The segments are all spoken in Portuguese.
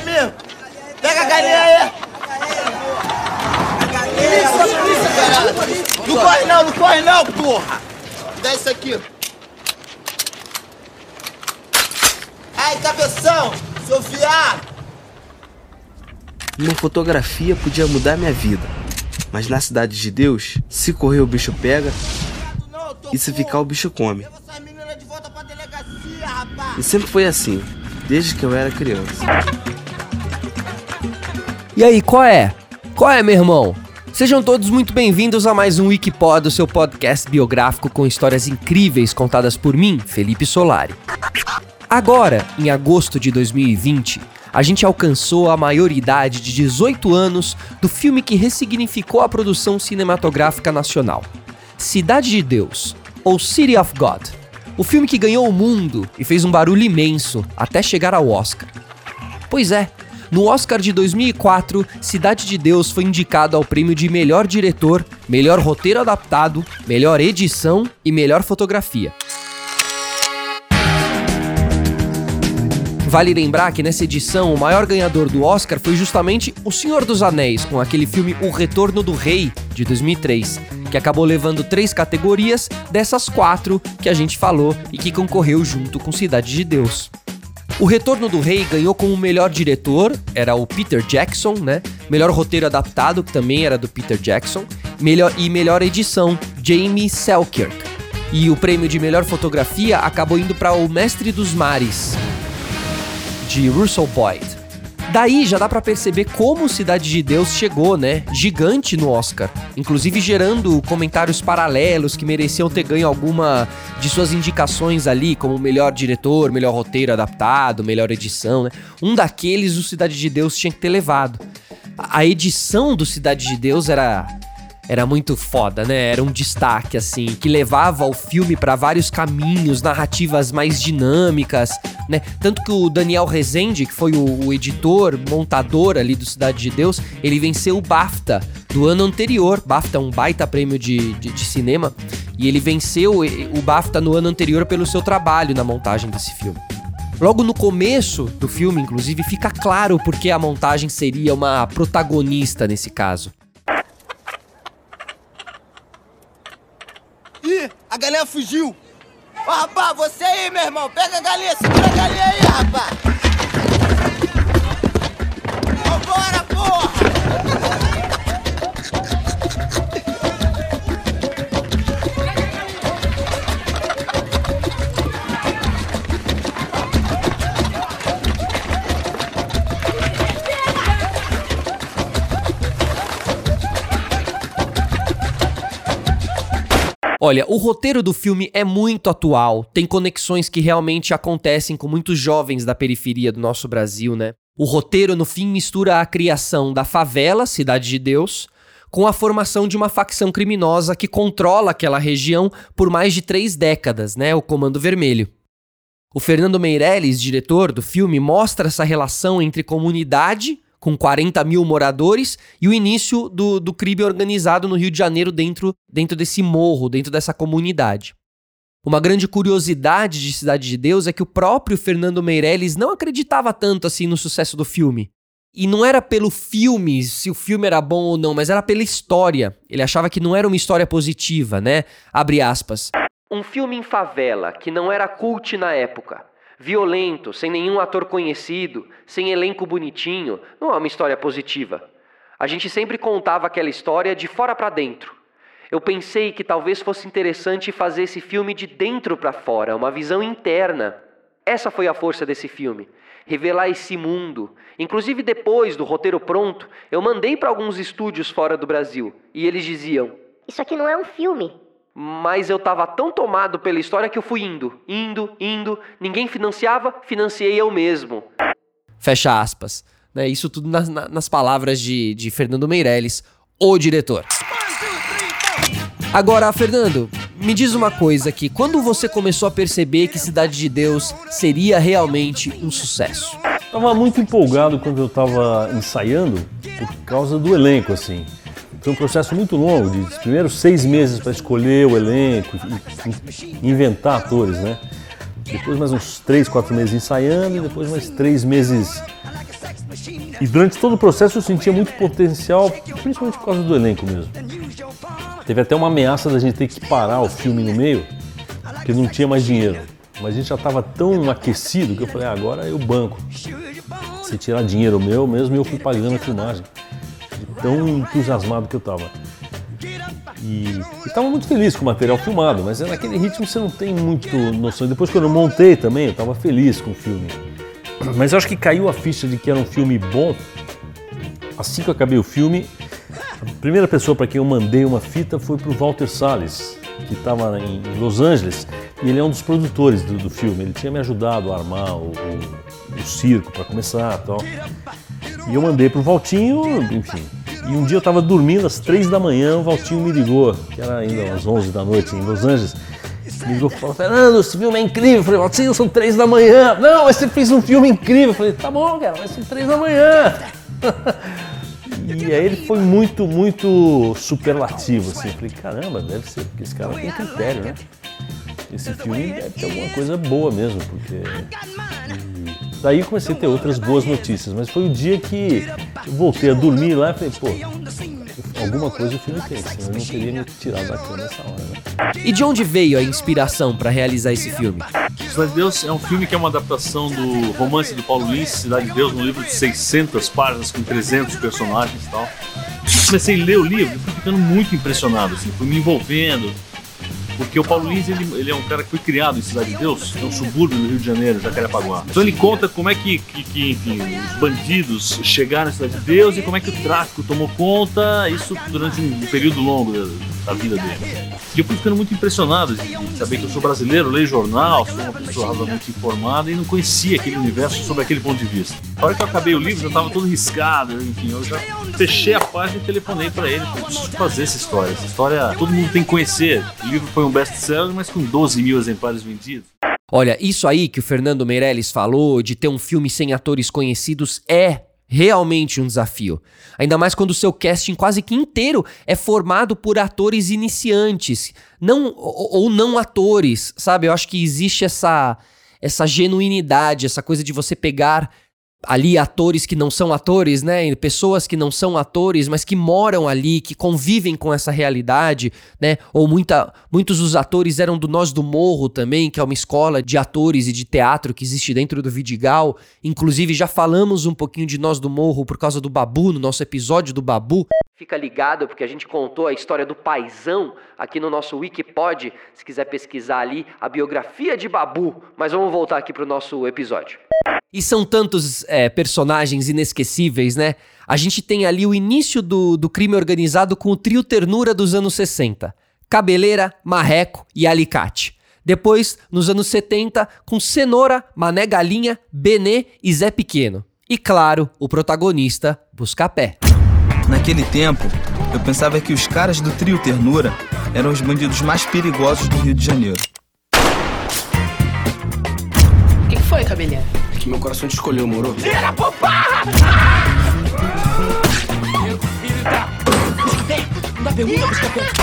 mim. Pega a galinha aí. Polícia, polícia, caralho. Não corre não, não corre não, porra. Dá isso aqui. Ai, cabeção, seu viado. Uma fotografia podia mudar minha vida. Mas na cidade de Deus, se correr o bicho pega e se ficar o bicho come. E sempre foi assim, desde que eu era criança. E aí, qual é? Qual é, meu irmão? Sejam todos muito bem-vindos a mais um Wikipod, o seu podcast biográfico com histórias incríveis contadas por mim, Felipe Solari. Agora, em agosto de 2020, a gente alcançou a maioridade de 18 anos do filme que ressignificou a produção cinematográfica nacional. Cidade de Deus, ou City of God. O filme que ganhou o mundo e fez um barulho imenso até chegar ao Oscar. Pois é, no Oscar de 2004, Cidade de Deus foi indicado ao prêmio de melhor diretor, melhor roteiro adaptado, melhor edição e melhor fotografia. Vale lembrar que nessa edição o maior ganhador do Oscar foi justamente O Senhor dos Anéis, com aquele filme O Retorno do Rei, de 2003, que acabou levando três categorias dessas quatro que a gente falou e que concorreu junto com Cidade de Deus. O Retorno do Rei ganhou como melhor diretor, era o Peter Jackson, né? Melhor roteiro adaptado, que também era do Peter Jackson, melhor e melhor edição, Jamie Selkirk. E o prêmio de melhor fotografia acabou indo para O Mestre dos Mares, de Russell Boyd. Daí já dá para perceber como Cidade de Deus chegou, né? Gigante no Oscar, inclusive gerando comentários paralelos que mereciam ter ganho alguma de suas indicações ali, como melhor diretor, melhor roteiro adaptado, melhor edição, né? Um daqueles o Cidade de Deus tinha que ter levado. A edição do Cidade de Deus era era muito foda, né? Era um destaque assim que levava o filme para vários caminhos, narrativas mais dinâmicas, né? Tanto que o Daniel Rezende, que foi o, o editor, montador ali do Cidade de Deus, ele venceu o BAFTA do ano anterior. BAFTA é um baita prêmio de, de, de cinema e ele venceu o BAFTA no ano anterior pelo seu trabalho na montagem desse filme. Logo no começo do filme, inclusive, fica claro porque a montagem seria uma protagonista nesse caso. Fugiu. Rapaz, você aí, meu irmão. Pega a galinha, segura a galinha aí, rapaz. Olha, o roteiro do filme é muito atual, tem conexões que realmente acontecem com muitos jovens da periferia do nosso Brasil, né? O roteiro, no fim, mistura a criação da favela, Cidade de Deus, com a formação de uma facção criminosa que controla aquela região por mais de três décadas, né? O Comando Vermelho. O Fernando Meirelles, diretor do filme, mostra essa relação entre comunidade com 40 mil moradores, e o início do, do crime organizado no Rio de Janeiro dentro, dentro desse morro, dentro dessa comunidade. Uma grande curiosidade de Cidade de Deus é que o próprio Fernando Meirelles não acreditava tanto assim no sucesso do filme. E não era pelo filme, se o filme era bom ou não, mas era pela história. Ele achava que não era uma história positiva, né? Abre aspas. Um filme em favela que não era cult na época violento, sem nenhum ator conhecido, sem elenco bonitinho, não é uma história positiva. A gente sempre contava aquela história de fora para dentro. Eu pensei que talvez fosse interessante fazer esse filme de dentro para fora, uma visão interna. Essa foi a força desse filme, revelar esse mundo. Inclusive depois do roteiro pronto, eu mandei para alguns estúdios fora do Brasil e eles diziam: Isso aqui não é um filme, mas eu tava tão tomado pela história que eu fui indo, indo, indo. Ninguém financiava, financiei eu mesmo. Fecha aspas. Né, isso tudo nas, nas palavras de, de Fernando Meirelles, o diretor. Agora, Fernando, me diz uma coisa aqui. Quando você começou a perceber que Cidade de Deus seria realmente um sucesso? Tava muito empolgado quando eu tava ensaiando por causa do elenco, assim. Foi um processo muito longo, de primeiros seis meses para escolher o elenco, inventar atores, né? Depois mais uns três, quatro meses ensaiando e depois mais três meses E durante todo o processo eu sentia muito potencial, principalmente por causa do elenco mesmo. Teve até uma ameaça da gente ter que parar o filme no meio, porque não tinha mais dinheiro. Mas a gente já estava tão aquecido que eu falei, ah, agora eu banco. Se tirar dinheiro meu mesmo, eu fui pagando a filmagem. Tão entusiasmado que eu estava. E estava muito feliz com o material filmado, mas naquele ritmo você não tem muito noção. Depois quando eu montei também, eu estava feliz com o filme. Mas acho que caiu a ficha de que era um filme bom. Assim que eu acabei o filme, a primeira pessoa para quem eu mandei uma fita foi para o Walter Salles, que estava em Los Angeles, e ele é um dos produtores do, do filme. Ele tinha me ajudado a armar o, o, o circo para começar tal. E eu mandei para o Valtinho, enfim. E um dia eu estava dormindo às três da manhã, o Valtinho me ligou, que era ainda às onze da noite em Los Angeles. Me ligou e falou: Fernando, esse filme é incrível. Eu falei: Valtinho, são três da manhã. Não, mas você fez um filme incrível. Eu falei: tá bom, cara, mas são três da manhã. E aí ele foi muito, muito superlativo, assim. Eu falei, caramba, deve ser, porque esse cara tem critério, né? Esse filme deve ter alguma coisa boa mesmo, porque. Daí eu comecei a ter outras boas notícias, mas foi o dia que eu voltei a dormir lá e falei, pô, alguma coisa o filme tem, senão eu não teria me tirado da cama nessa hora, né? E de onde veio a inspiração para realizar esse filme? Cidade de Deus é um filme que é uma adaptação do romance do Paulo Lins, Cidade de Deus, um livro de 600 páginas com 300 personagens e tal. Comecei a ler o livro e fui ficando muito impressionado, assim, fui me envolvendo, porque o Paulo Lins, ele, ele, é um cara que foi criado em Cidade de Deus, é um subúrbio do Rio de Janeiro, Jacarepaguá. Então ele conta como é que, que, que enfim, os bandidos chegaram na Cidade de Deus e como é que o tráfico tomou conta, isso durante um período longo da, da vida dele. E eu fui ficando muito impressionado de saber que eu sou brasileiro, leio jornal, sou uma pessoa razoavelmente informada e não conhecia aquele universo sob aquele ponto de vista. A hora que eu acabei o livro, já estava todo riscado, enfim, eu já fechei a página e telefonei para ele, falei, preciso fazer essa história. Essa história todo mundo tem que conhecer. O livro foi um best-seller, mas com 12 mil exemplares vendidos. Olha, isso aí que o Fernando Meirelles falou, de ter um filme sem atores conhecidos, é realmente um desafio. Ainda mais quando o seu casting quase que inteiro é formado por atores iniciantes, não ou, ou não atores, sabe? Eu acho que existe essa essa genuinidade, essa coisa de você pegar ali atores que não são atores, né? Pessoas que não são atores, mas que moram ali, que convivem com essa realidade, né? Ou muita, muitos dos atores eram do Nós do Morro também, que é uma escola de atores e de teatro que existe dentro do Vidigal. Inclusive já falamos um pouquinho de Nós do Morro por causa do Babu, no nosso episódio do Babu. Fica ligado porque a gente contou a história do paizão aqui no nosso Wikipod, se quiser pesquisar ali a biografia de Babu. Mas vamos voltar aqui para o nosso episódio. E são tantos é, personagens inesquecíveis, né? A gente tem ali o início do, do crime organizado com o trio ternura dos anos 60. Cabeleira, Marreco e Alicate. Depois, nos anos 70, com Cenoura, Mané Galinha, Benê e Zé Pequeno. E claro, o protagonista, Buscapé. Naquele tempo, eu pensava que os caras do trio Ternura eram os bandidos mais perigosos do Rio de Janeiro. O que, que foi, Cabeleira? que meu coração te escolheu, moro? Vira pro barra!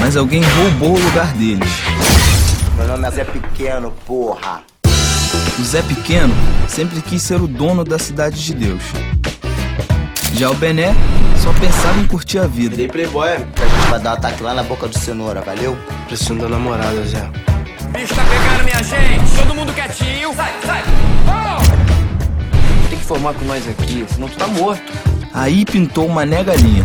Mas alguém roubou o lugar deles. Meu nome é Zé Pequeno, porra. O Zé Pequeno sempre quis ser o dono da cidade de Deus. Já o Bené só pensava em curtir a vida. Dei playboy, que a gente vai dar um ataque lá na boca do cenoura, valeu? Preciso da namorada, Zé. Bicho tá pegando minha gente! Todo mundo quietinho! Sai, sai! Oh! Tem que formar com nós aqui, senão tu tá morto. Aí pintou uma negalinha.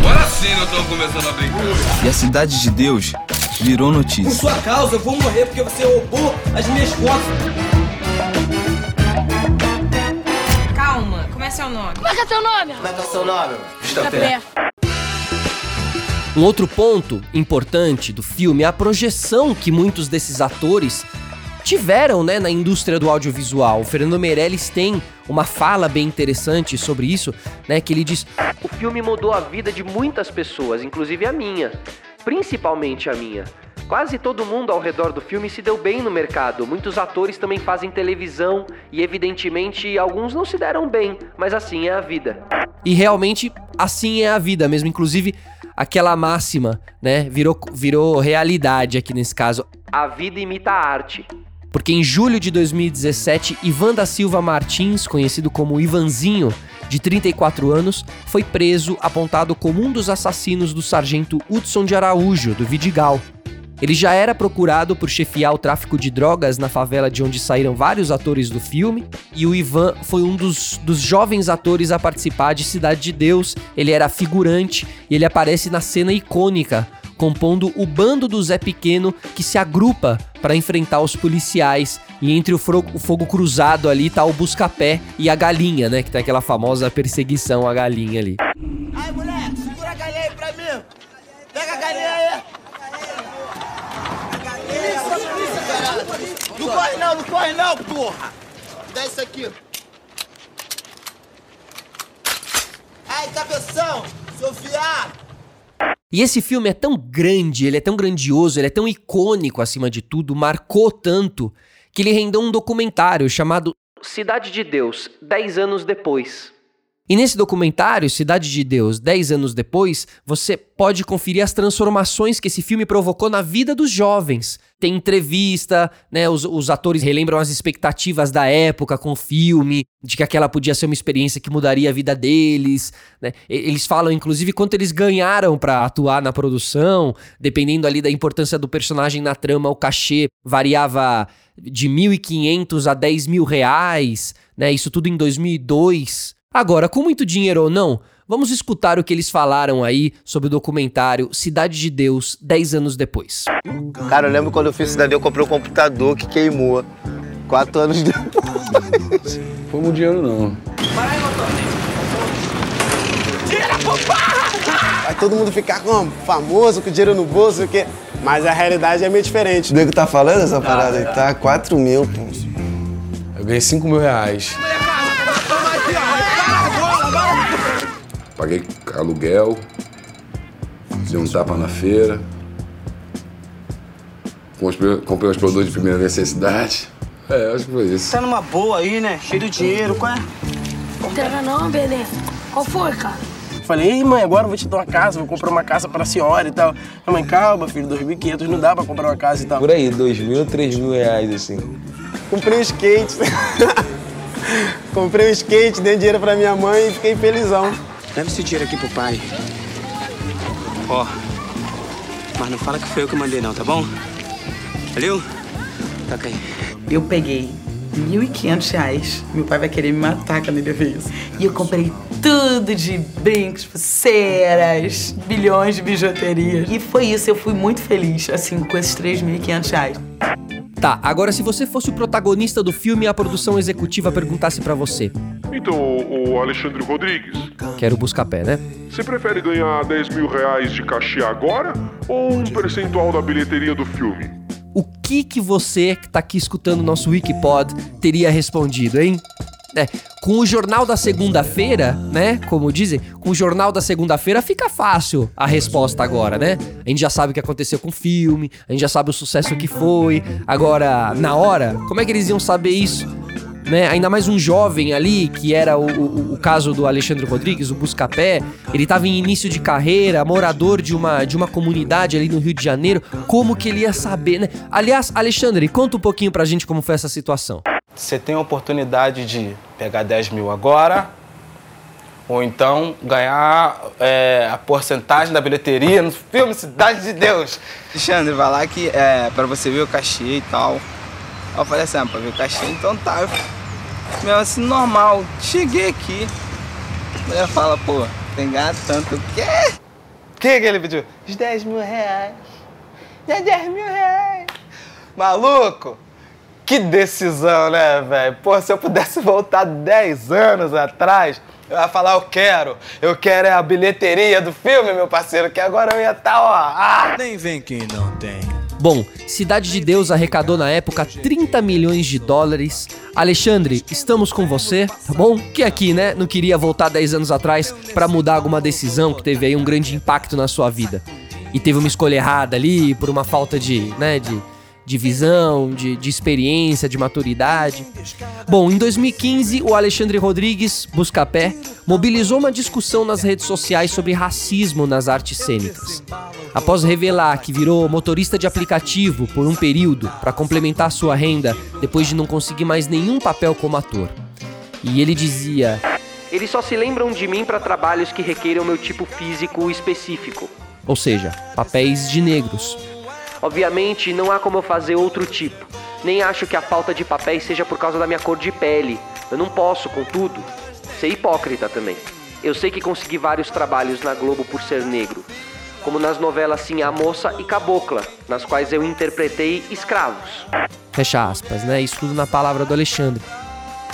Agora sim eu tô começando a brincar. E a cidade de Deus virou notícia. Por sua causa eu vou morrer porque você roubou as minhas contas. Nome? Como é que é seu nome? Como é que é seu nome? Está pé. Um outro ponto importante do filme é a projeção que muitos desses atores tiveram né, na indústria do audiovisual. O Fernando Meirelles tem uma fala bem interessante sobre isso, né? Que ele diz: O filme mudou a vida de muitas pessoas, inclusive a minha, principalmente a minha. Quase todo mundo ao redor do filme se deu bem no mercado. Muitos atores também fazem televisão e, evidentemente, alguns não se deram bem, mas assim é a vida. E realmente, assim é a vida mesmo. Inclusive, aquela máxima, né, virou, virou realidade aqui nesse caso. A vida imita a arte. Porque em julho de 2017, Ivan da Silva Martins, conhecido como Ivanzinho, de 34 anos, foi preso apontado como um dos assassinos do sargento Hudson de Araújo, do Vidigal. Ele já era procurado por chefiar o tráfico de drogas na favela de onde saíram vários atores do filme, e o Ivan foi um dos, dos jovens atores a participar de Cidade de Deus. Ele era figurante e ele aparece na cena icônica, compondo o bando do Zé Pequeno que se agrupa para enfrentar os policiais. E entre o, o fogo cruzado ali tá o busca-pé e a galinha, né? Que tem aquela famosa perseguição à galinha ali. Ai, moleque, segura a galinha aí pra mim. Pega a galinha aí. Não corre não, não corre não, porra! Dá isso aqui. Ai, cabeção! Seu viado! E esse filme é tão grande, ele é tão grandioso, ele é tão icônico acima de tudo, marcou tanto, que ele rendeu um documentário chamado Cidade de Deus, 10 anos depois. E nesse documentário, Cidade de Deus, 10 anos depois, você pode conferir as transformações que esse filme provocou na vida dos jovens. Tem entrevista, né? Os, os atores relembram as expectativas da época com o filme, de que aquela podia ser uma experiência que mudaria a vida deles. Né? Eles falam, inclusive, quanto eles ganharam para atuar na produção, dependendo ali da importância do personagem na trama, o cachê variava de 1.500 a 10 mil reais, né? Isso tudo em 2002. Agora, com muito dinheiro ou não, vamos escutar o que eles falaram aí sobre o documentário Cidade de Deus 10 anos depois. Cara, eu lembro quando eu fiz Cidade, eu comprei um computador que queimou. Quatro anos depois. Foi muito dinheiro, não. Tira, Vai todo mundo ficar como? Famoso, com dinheiro no bolso, o quê? Mas a realidade é meio diferente. O nego tá falando essa parada aí? Tá 4 mil, pô. Eu ganhei 5 mil reais. Paguei aluguel, dei um tapa na feira, comprei os produtos de primeira necessidade. É, acho que foi isso. Tá numa boa aí, né? Cheio de dinheiro, qual é? Não pega não, beleza. Qual foi, cara? Falei, ei mãe, agora eu vou te dar uma casa, vou comprar uma casa pra senhora e tal. Minha mãe, calma, filho, 2.500 não dá pra comprar uma casa e tal. Por aí, 2 mil, 3 mil reais, assim. Comprei um skate. Comprei um skate, dei dinheiro pra minha mãe e fiquei felizão. Leva esse dinheiro aqui pro pai. Ó. Mas não fala que foi eu que mandei não, tá bom? Valeu? Toca aí. Eu peguei R$ 1.500. Meu pai vai querer me matar quando ele ver isso. E eu comprei tudo de brincos, pulseiras, bilhões de bijuterias. E foi isso, eu fui muito feliz, assim, com esses R$ 3.500. Tá, agora se você fosse o protagonista do filme e a produção executiva perguntasse para você. Então, o Alexandre Rodrigues. Quero buscar pé, né? Você prefere ganhar 10 mil reais de cachê agora ou um percentual da bilheteria do filme? O que que você que tá aqui escutando o nosso Wikipod teria respondido, hein? É, com o jornal da segunda-feira, né? Como dizem, com o jornal da segunda-feira fica fácil a resposta agora, né? A gente já sabe o que aconteceu com o filme, a gente já sabe o sucesso que foi. Agora, na hora, como é que eles iam saber isso? Né? Ainda mais um jovem ali, que era o, o, o caso do Alexandre Rodrigues, o Buscapé. Ele estava em início de carreira, morador de uma, de uma comunidade ali no Rio de Janeiro. Como que ele ia saber, né? Aliás, Alexandre, conta um pouquinho pra gente como foi essa situação. Você tem a oportunidade de pegar 10 mil agora, ou então ganhar é, a porcentagem da bilheteria no filme Cidade de Deus. Alexandre, vai lá que é pra você ver o cachê e tal. Eu falei assim, ah, pra ver o cachê, então tá. Eu, meu, assim, normal. Cheguei aqui. A mulher fala, pô, tem ganhar tanto. O quê? O que, que ele pediu? Os 10 mil reais. Já 10 mil reais. Maluco! Que decisão, né, velho? Pô, se eu pudesse voltar 10 anos atrás, eu ia falar, eu quero. Eu quero é a bilheteria do filme, meu parceiro, que agora eu ia estar, tá, ó. Ah! Nem vem quem não tem. Bom, Cidade de Deus arrecadou na época 30 milhões de dólares. Alexandre, estamos com você, tá bom? Que aqui, né, não queria voltar 10 anos atrás para mudar alguma decisão que teve aí um grande impacto na sua vida. E teve uma escolha errada ali por uma falta de, né, de de visão, de, de experiência, de maturidade. Bom, em 2015, o Alexandre Rodrigues, Buscapé, mobilizou uma discussão nas redes sociais sobre racismo nas artes cênicas. Após revelar que virou motorista de aplicativo por um período para complementar sua renda depois de não conseguir mais nenhum papel como ator. E ele dizia: Eles só se lembram de mim para trabalhos que requeiram meu tipo físico específico. Ou seja, papéis de negros. Obviamente, não há como eu fazer outro tipo. Nem acho que a falta de papéis seja por causa da minha cor de pele. Eu não posso, contudo, ser hipócrita também. Eu sei que consegui vários trabalhos na Globo por ser negro, como nas novelas Sim a Moça e Cabocla, nas quais eu interpretei escravos. Fecha aspas, né? Isso tudo na palavra do Alexandre.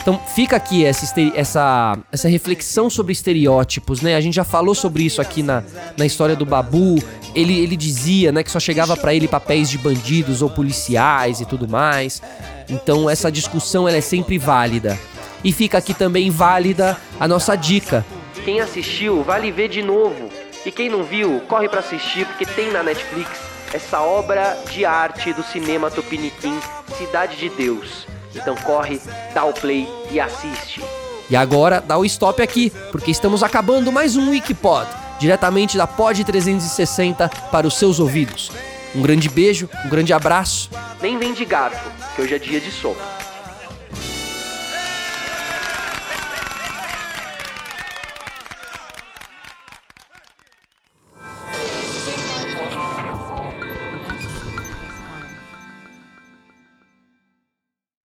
Então fica aqui essa, essa, essa reflexão sobre estereótipos, né? A gente já falou sobre isso aqui na, na história do Babu. Ele, ele dizia, né, que só chegava para ele papéis de bandidos ou policiais e tudo mais. Então essa discussão ela é sempre válida. E fica aqui também válida a nossa dica. Quem assistiu, vale ver de novo. E quem não viu, corre para assistir porque tem na Netflix essa obra de arte do cinema tupiniquim, Cidade de Deus. Então corre, dá o play e assiste. E agora dá o stop aqui, porque estamos acabando mais um Wikipod, diretamente da Pod 360 para os seus ouvidos. Um grande beijo, um grande abraço. Nem vem de garfo, que hoje é dia de sopa.